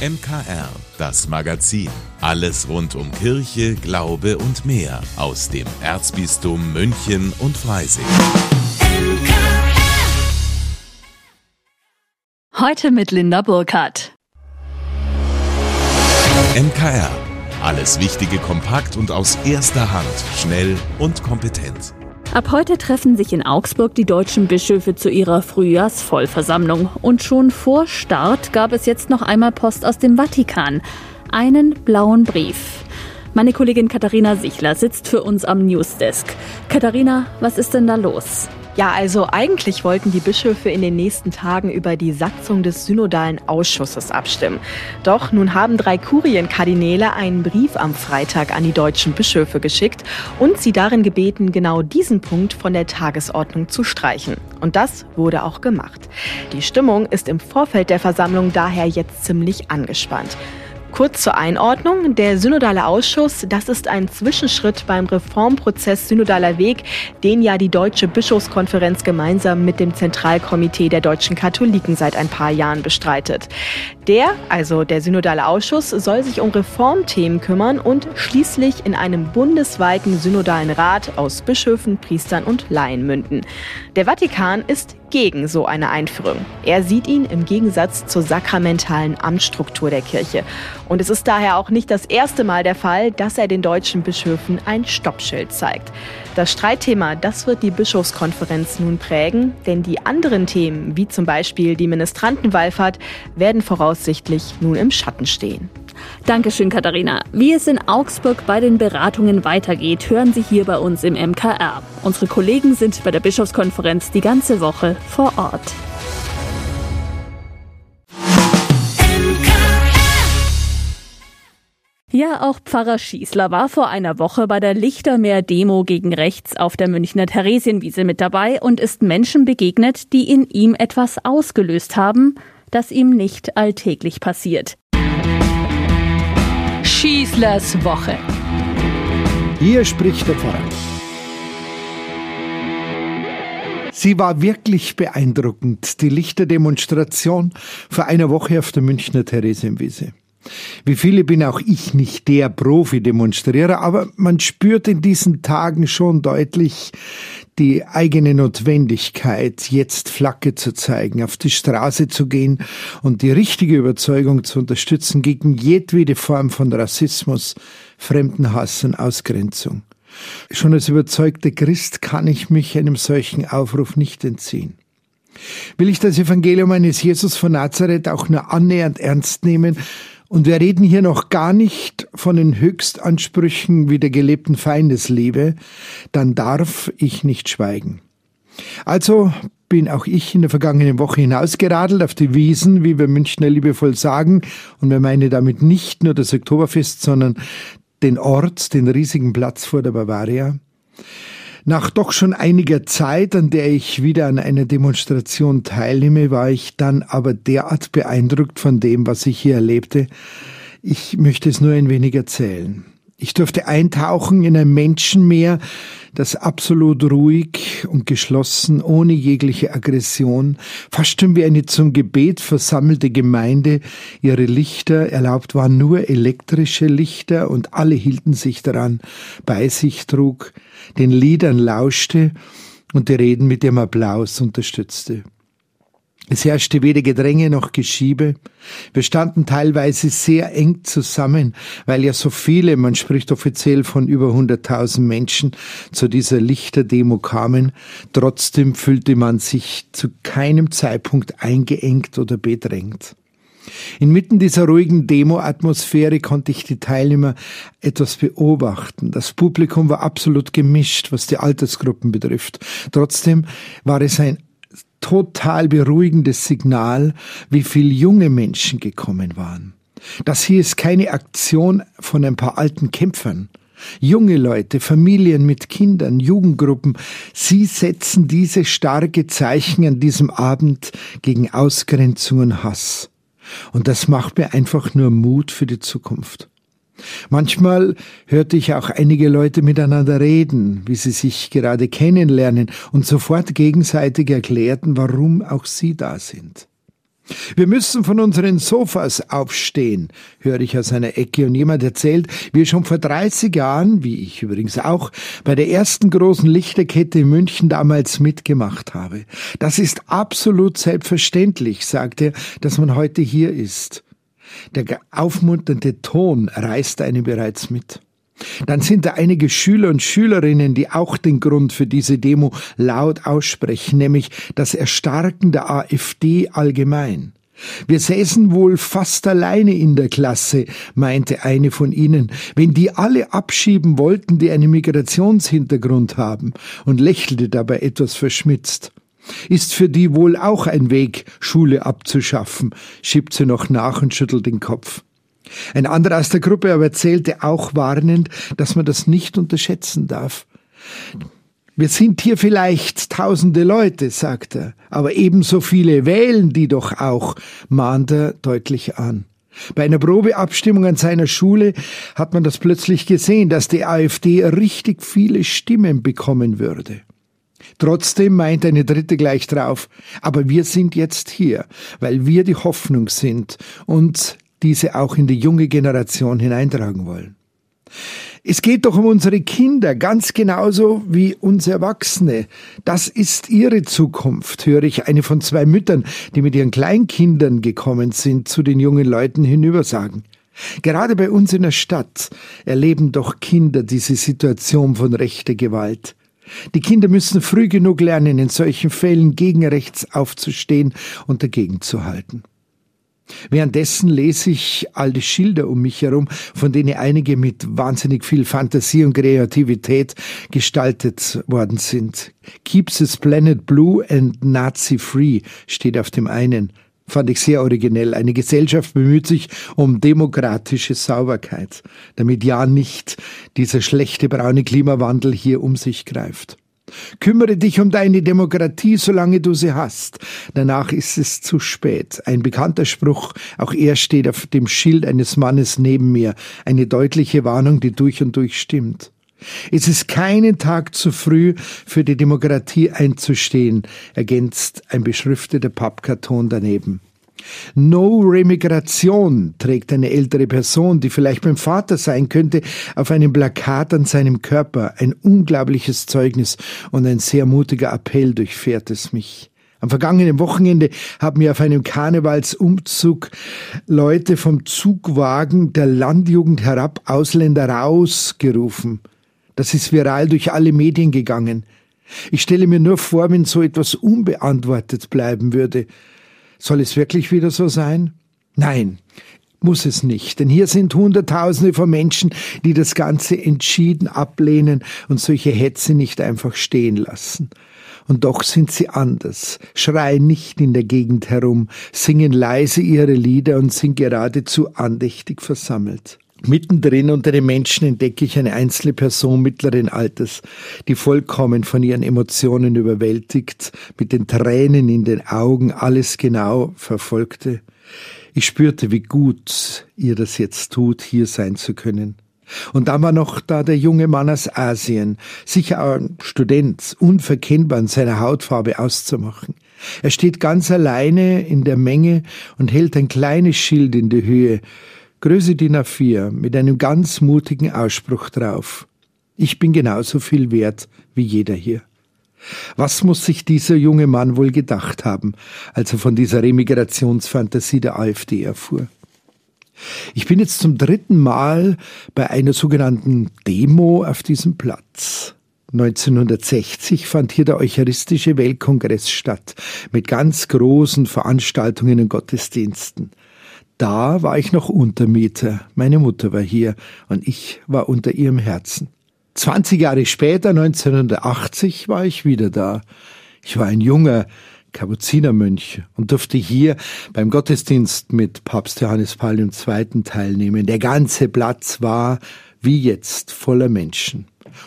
MKR, das Magazin. Alles rund um Kirche, Glaube und mehr aus dem Erzbistum München und Freising. Heute mit Linda Burkhardt. MKR, alles Wichtige kompakt und aus erster Hand, schnell und kompetent. Ab heute treffen sich in Augsburg die deutschen Bischöfe zu ihrer Frühjahrsvollversammlung. Und schon vor Start gab es jetzt noch einmal Post aus dem Vatikan. Einen blauen Brief. Meine Kollegin Katharina Sichler sitzt für uns am Newsdesk. Katharina, was ist denn da los? Ja, also eigentlich wollten die Bischöfe in den nächsten Tagen über die Satzung des synodalen Ausschusses abstimmen. Doch nun haben drei Kurienkardinäle einen Brief am Freitag an die deutschen Bischöfe geschickt und sie darin gebeten, genau diesen Punkt von der Tagesordnung zu streichen. Und das wurde auch gemacht. Die Stimmung ist im Vorfeld der Versammlung daher jetzt ziemlich angespannt. Kurz zur Einordnung. Der Synodale Ausschuss, das ist ein Zwischenschritt beim Reformprozess Synodaler Weg, den ja die Deutsche Bischofskonferenz gemeinsam mit dem Zentralkomitee der deutschen Katholiken seit ein paar Jahren bestreitet. Der, also der Synodale Ausschuss, soll sich um Reformthemen kümmern und schließlich in einem bundesweiten Synodalen Rat aus Bischöfen, Priestern und Laien münden. Der Vatikan ist gegen so eine Einführung. Er sieht ihn im Gegensatz zur sakramentalen Amtsstruktur der Kirche. Und es ist daher auch nicht das erste Mal der Fall, dass er den deutschen Bischöfen ein Stoppschild zeigt. Das Streitthema, das wird die Bischofskonferenz nun prägen, denn die anderen Themen, wie zum Beispiel die Ministrantenwallfahrt, werden voraussichtlich nun im Schatten stehen. Dankeschön, Katharina. Wie es in Augsburg bei den Beratungen weitergeht, hören Sie hier bei uns im MKR. Unsere Kollegen sind bei der Bischofskonferenz die ganze Woche vor Ort. Ja, auch Pfarrer Schießler war vor einer Woche bei der Lichtermeer-Demo gegen rechts auf der Münchner Theresienwiese mit dabei und ist Menschen begegnet, die in ihm etwas ausgelöst haben, das ihm nicht alltäglich passiert. Schießlers Woche. Hier spricht der Pfarrer. Sie war wirklich beeindruckend, die Lichterdemonstration vor einer Woche auf der Münchner Theresienwiese. Wie viele bin auch ich nicht der Profi-Demonstrierer, aber man spürt in diesen Tagen schon deutlich die eigene Notwendigkeit, jetzt Flagge zu zeigen, auf die Straße zu gehen und die richtige Überzeugung zu unterstützen gegen jedwede Form von Rassismus, Fremdenhass und Ausgrenzung. Schon als überzeugter Christ kann ich mich einem solchen Aufruf nicht entziehen. Will ich das Evangelium eines Jesus von Nazareth auch nur annähernd ernst nehmen, und wir reden hier noch gar nicht von den Höchstansprüchen wie der gelebten Feindesliebe, dann darf ich nicht schweigen. Also bin auch ich in der vergangenen Woche hinausgeradelt auf die Wiesen, wie wir Münchner liebevoll sagen, und wir meinen damit nicht nur das Oktoberfest, sondern den Ort, den riesigen Platz vor der Bavaria. Nach doch schon einiger Zeit, an der ich wieder an einer Demonstration teilnehme, war ich dann aber derart beeindruckt von dem, was ich hier erlebte. Ich möchte es nur ein wenig erzählen. Ich durfte eintauchen in ein Menschenmeer, das absolut ruhig und geschlossen, ohne jegliche Aggression, fast schon wie eine zum Gebet versammelte Gemeinde, ihre Lichter, erlaubt waren nur elektrische Lichter und alle hielten sich daran, bei sich trug, den Liedern lauschte und die Reden mit dem Applaus unterstützte. Es herrschte weder Gedränge noch Geschiebe. Wir standen teilweise sehr eng zusammen, weil ja so viele, man spricht offiziell von über 100.000 Menschen, zu dieser Lichterdemo kamen. Trotzdem fühlte man sich zu keinem Zeitpunkt eingeengt oder bedrängt. Inmitten dieser ruhigen Demo-Atmosphäre konnte ich die Teilnehmer etwas beobachten. Das Publikum war absolut gemischt, was die Altersgruppen betrifft. Trotzdem war es ein total beruhigendes Signal, wie viel junge Menschen gekommen waren. Das hier ist keine Aktion von ein paar alten Kämpfern. Junge Leute, Familien mit Kindern, Jugendgruppen, sie setzen diese starke Zeichen an diesem Abend gegen Ausgrenzung und Hass. Und das macht mir einfach nur Mut für die Zukunft. Manchmal hörte ich auch einige Leute miteinander reden, wie sie sich gerade kennenlernen und sofort gegenseitig erklärten, warum auch sie da sind. Wir müssen von unseren Sofas aufstehen, höre ich aus einer Ecke und jemand erzählt, wie er schon vor 30 Jahren, wie ich übrigens auch, bei der ersten großen Lichterkette in München damals mitgemacht habe. Das ist absolut selbstverständlich, sagt er, dass man heute hier ist. Der aufmunternde Ton reißt einen bereits mit. Dann sind da einige Schüler und Schülerinnen, die auch den Grund für diese Demo laut aussprechen, nämlich das Erstarken der AfD allgemein. Wir säßen wohl fast alleine in der Klasse, meinte eine von ihnen, wenn die alle abschieben wollten, die einen Migrationshintergrund haben, und lächelte dabei etwas verschmitzt. Ist für die wohl auch ein Weg, Schule abzuschaffen, schiebt sie noch nach und schüttelt den Kopf. Ein anderer aus der Gruppe aber erzählte auch warnend, dass man das nicht unterschätzen darf. Wir sind hier vielleicht tausende Leute, sagt er, aber ebenso viele wählen die doch auch, mahnt er deutlich an. Bei einer Probeabstimmung an seiner Schule hat man das plötzlich gesehen, dass die AfD richtig viele Stimmen bekommen würde. Trotzdem meint eine dritte gleich drauf, aber wir sind jetzt hier, weil wir die Hoffnung sind und diese auch in die junge Generation hineintragen wollen. Es geht doch um unsere Kinder, ganz genauso wie uns Erwachsene. Das ist ihre Zukunft, höre ich eine von zwei Müttern, die mit ihren Kleinkindern gekommen sind, zu den jungen Leuten hinüber sagen. Gerade bei uns in der Stadt erleben doch Kinder diese Situation von rechter Gewalt. Die Kinder müssen früh genug lernen, in solchen Fällen gegen rechts aufzustehen und dagegen zu halten. Währenddessen lese ich alte Schilder um mich herum, von denen einige mit wahnsinnig viel Fantasie und Kreativität gestaltet worden sind. Keeps this planet blue and Nazi free steht auf dem einen. Fand ich sehr originell. Eine Gesellschaft bemüht sich um demokratische Sauberkeit, damit ja nicht dieser schlechte braune Klimawandel hier um sich greift. Kümmere dich um deine Demokratie, solange du sie hast. Danach ist es zu spät. Ein bekannter Spruch, auch er steht auf dem Schild eines Mannes neben mir. Eine deutliche Warnung, die durch und durch stimmt. Es ist keinen Tag zu früh, für die Demokratie einzustehen, ergänzt ein beschrifteter Pappkarton daneben. No Remigration trägt eine ältere Person, die vielleicht beim Vater sein könnte, auf einem Plakat an seinem Körper. Ein unglaubliches Zeugnis und ein sehr mutiger Appell durchfährt es mich. Am vergangenen Wochenende haben mir auf einem Karnevalsumzug Leute vom Zugwagen der Landjugend herab Ausländer rausgerufen. Das ist viral durch alle Medien gegangen. Ich stelle mir nur vor, wenn so etwas unbeantwortet bleiben würde. Soll es wirklich wieder so sein? Nein, muss es nicht, denn hier sind Hunderttausende von Menschen, die das Ganze entschieden ablehnen und solche Hetze nicht einfach stehen lassen. Und doch sind sie anders, schreien nicht in der Gegend herum, singen leise ihre Lieder und sind geradezu andächtig versammelt. Mittendrin unter den Menschen entdecke ich eine einzelne Person mittleren Alters, die vollkommen von ihren Emotionen überwältigt, mit den Tränen in den Augen alles genau verfolgte. Ich spürte, wie gut ihr das jetzt tut, hier sein zu können. Und dann war noch da der junge Mann aus Asien, sicher ein Student, unverkennbar in seiner Hautfarbe auszumachen. Er steht ganz alleine in der Menge und hält ein kleines Schild in die Höhe, Größe DIN A4 mit einem ganz mutigen Ausspruch drauf. Ich bin genauso viel wert wie jeder hier. Was muss sich dieser junge Mann wohl gedacht haben, als er von dieser Remigrationsfantasie der AfD erfuhr? Ich bin jetzt zum dritten Mal bei einer sogenannten Demo auf diesem Platz. 1960 fand hier der Eucharistische Weltkongress statt, mit ganz großen Veranstaltungen und Gottesdiensten. Da war ich noch Untermieter. Meine Mutter war hier und ich war unter ihrem Herzen. 20 Jahre später, 1980, war ich wieder da. Ich war ein junger Kapuzinermönch und durfte hier beim Gottesdienst mit Papst Johannes Paul II. teilnehmen. Der ganze Platz war wie jetzt voller Menschen.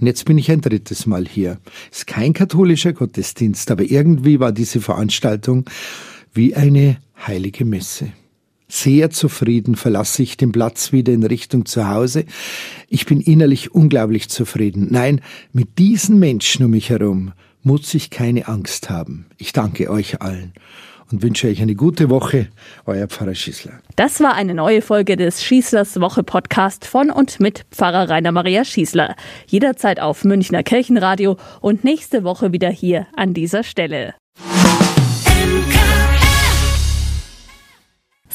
Und jetzt bin ich ein drittes Mal hier. Ist kein katholischer Gottesdienst, aber irgendwie war diese Veranstaltung wie eine heilige Messe. Sehr zufrieden verlasse ich den Platz wieder in Richtung zu Hause. Ich bin innerlich unglaublich zufrieden. Nein, mit diesen Menschen um mich herum muss ich keine Angst haben. Ich danke euch allen. und wünsche euch eine gute Woche. Euer Pfarrer Schießler. Das war eine neue Folge des Schießlers Woche Podcast von und mit Pfarrer Rainer Maria Schießler. Jederzeit auf Münchner Kirchenradio und nächste Woche wieder hier an dieser Stelle.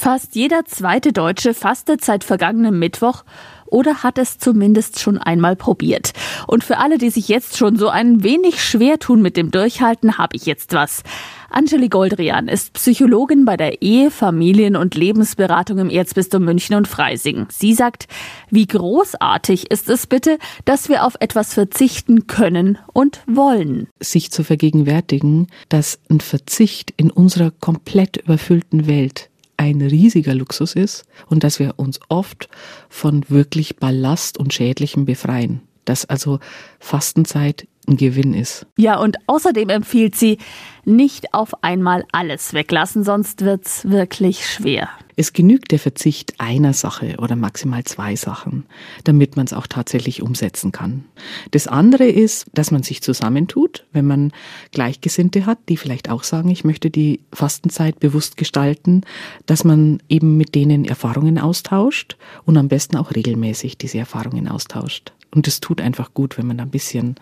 Fast jeder zweite Deutsche fastet seit vergangenem Mittwoch oder hat es zumindest schon einmal probiert. Und für alle, die sich jetzt schon so ein wenig schwer tun mit dem Durchhalten, habe ich jetzt was. Angeli Goldrian ist Psychologin bei der Ehe-, Familien- und Lebensberatung im Erzbistum München und Freising. Sie sagt, wie großartig ist es bitte, dass wir auf etwas verzichten können und wollen. Sich zu vergegenwärtigen, dass ein Verzicht in unserer komplett überfüllten Welt ein riesiger Luxus ist und dass wir uns oft von wirklich Ballast und Schädlichem befreien. Dass also Fastenzeit ein Gewinn ist. Ja, und außerdem empfiehlt sie, nicht auf einmal alles weglassen, sonst wird's wirklich schwer. Es genügt der Verzicht einer Sache oder maximal zwei Sachen, damit man es auch tatsächlich umsetzen kann. Das andere ist, dass man sich zusammentut, wenn man Gleichgesinnte hat, die vielleicht auch sagen, ich möchte die Fastenzeit bewusst gestalten, dass man eben mit denen Erfahrungen austauscht und am besten auch regelmäßig diese Erfahrungen austauscht. Und es tut einfach gut, wenn man ein bisschen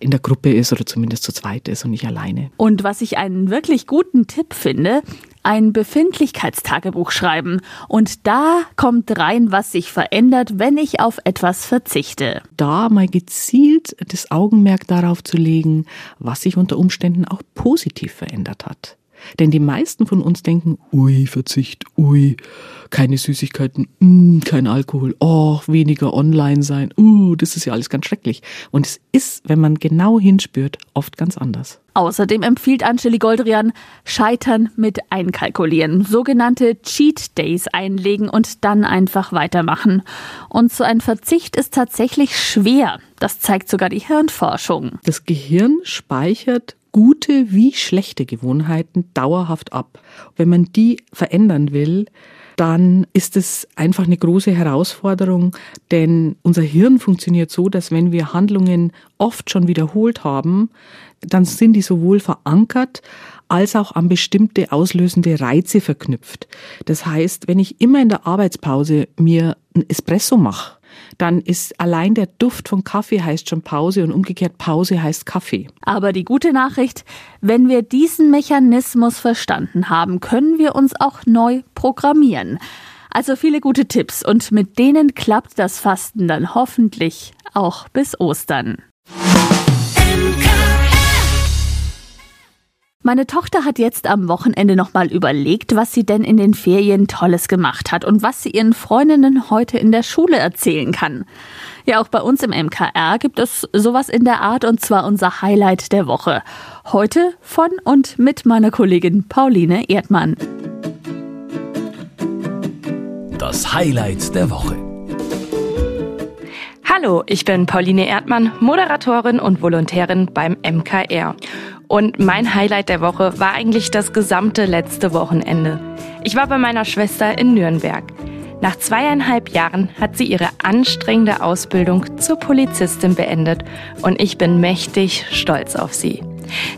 in der Gruppe ist oder zumindest zu zweit ist und nicht alleine. Und was ich einen wirklich guten Tipp finde, ein Befindlichkeitstagebuch schreiben. Und da kommt rein, was sich verändert, wenn ich auf etwas verzichte. Da mal gezielt das Augenmerk darauf zu legen, was sich unter Umständen auch positiv verändert hat. Denn die meisten von uns denken, ui, Verzicht, ui, keine Süßigkeiten, mm, kein Alkohol, oh, weniger online sein, uh, das ist ja alles ganz schrecklich. Und es ist, wenn man genau hinspürt, oft ganz anders. Außerdem empfiehlt Angeli Goldrian, Scheitern mit einkalkulieren, sogenannte Cheat Days einlegen und dann einfach weitermachen. Und so ein Verzicht ist tatsächlich schwer. Das zeigt sogar die Hirnforschung. Das Gehirn speichert gute wie schlechte Gewohnheiten dauerhaft ab. Wenn man die verändern will, dann ist es einfach eine große Herausforderung, denn unser Hirn funktioniert so, dass wenn wir Handlungen oft schon wiederholt haben, dann sind die sowohl verankert als auch an bestimmte auslösende Reize verknüpft. Das heißt, wenn ich immer in der Arbeitspause mir ein Espresso mache, dann ist allein der Duft von Kaffee heißt schon Pause und umgekehrt Pause heißt Kaffee. Aber die gute Nachricht, wenn wir diesen Mechanismus verstanden haben, können wir uns auch neu programmieren. Also viele gute Tipps und mit denen klappt das Fasten dann hoffentlich auch bis Ostern. Meine Tochter hat jetzt am Wochenende nochmal überlegt, was sie denn in den Ferien Tolles gemacht hat und was sie ihren Freundinnen heute in der Schule erzählen kann. Ja, auch bei uns im MKR gibt es sowas in der Art und zwar unser Highlight der Woche. Heute von und mit meiner Kollegin Pauline Erdmann. Das Highlight der Woche. Hallo, ich bin Pauline Erdmann, Moderatorin und Volontärin beim MKR. Und mein Highlight der Woche war eigentlich das gesamte letzte Wochenende. Ich war bei meiner Schwester in Nürnberg. Nach zweieinhalb Jahren hat sie ihre anstrengende Ausbildung zur Polizistin beendet und ich bin mächtig stolz auf sie.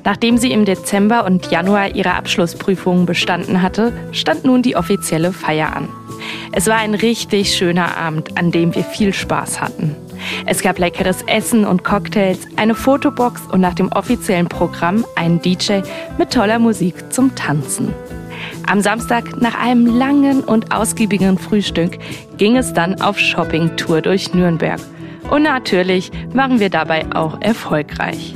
Nachdem sie im Dezember und Januar ihre Abschlussprüfungen bestanden hatte, stand nun die offizielle Feier an. Es war ein richtig schöner Abend, an dem wir viel Spaß hatten. Es gab leckeres Essen und Cocktails, eine Fotobox und nach dem offiziellen Programm einen DJ mit toller Musik zum Tanzen. Am Samstag nach einem langen und ausgiebigen Frühstück ging es dann auf Shoppingtour durch Nürnberg. Und natürlich waren wir dabei auch erfolgreich.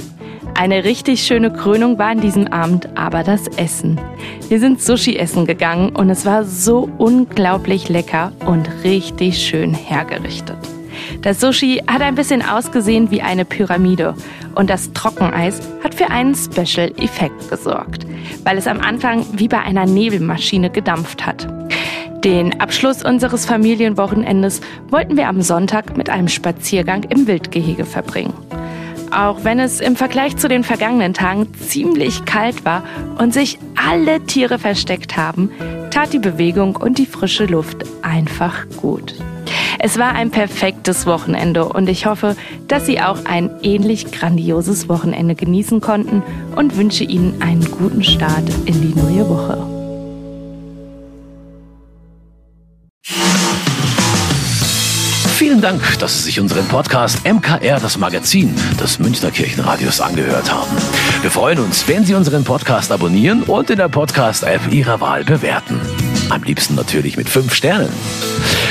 Eine richtig schöne Krönung war an diesem Abend aber das Essen. Wir sind Sushi essen gegangen und es war so unglaublich lecker und richtig schön hergerichtet. Das Sushi hat ein bisschen ausgesehen wie eine Pyramide und das Trockeneis hat für einen Special Effekt gesorgt, weil es am Anfang wie bei einer Nebelmaschine gedampft hat. Den Abschluss unseres Familienwochenendes wollten wir am Sonntag mit einem Spaziergang im Wildgehege verbringen. Auch wenn es im Vergleich zu den vergangenen Tagen ziemlich kalt war und sich alle Tiere versteckt haben, tat die Bewegung und die frische Luft einfach gut. Es war ein perfektes Wochenende und ich hoffe, dass Sie auch ein ähnlich grandioses Wochenende genießen konnten und wünsche Ihnen einen guten Start in die neue Woche. Vielen Dank, dass Sie sich unseren Podcast MKR, das Magazin des Münchner Kirchenradios, angehört haben. Wir freuen uns, wenn Sie unseren Podcast abonnieren und in der Podcast-App Ihrer Wahl bewerten. Am liebsten natürlich mit fünf Sternen.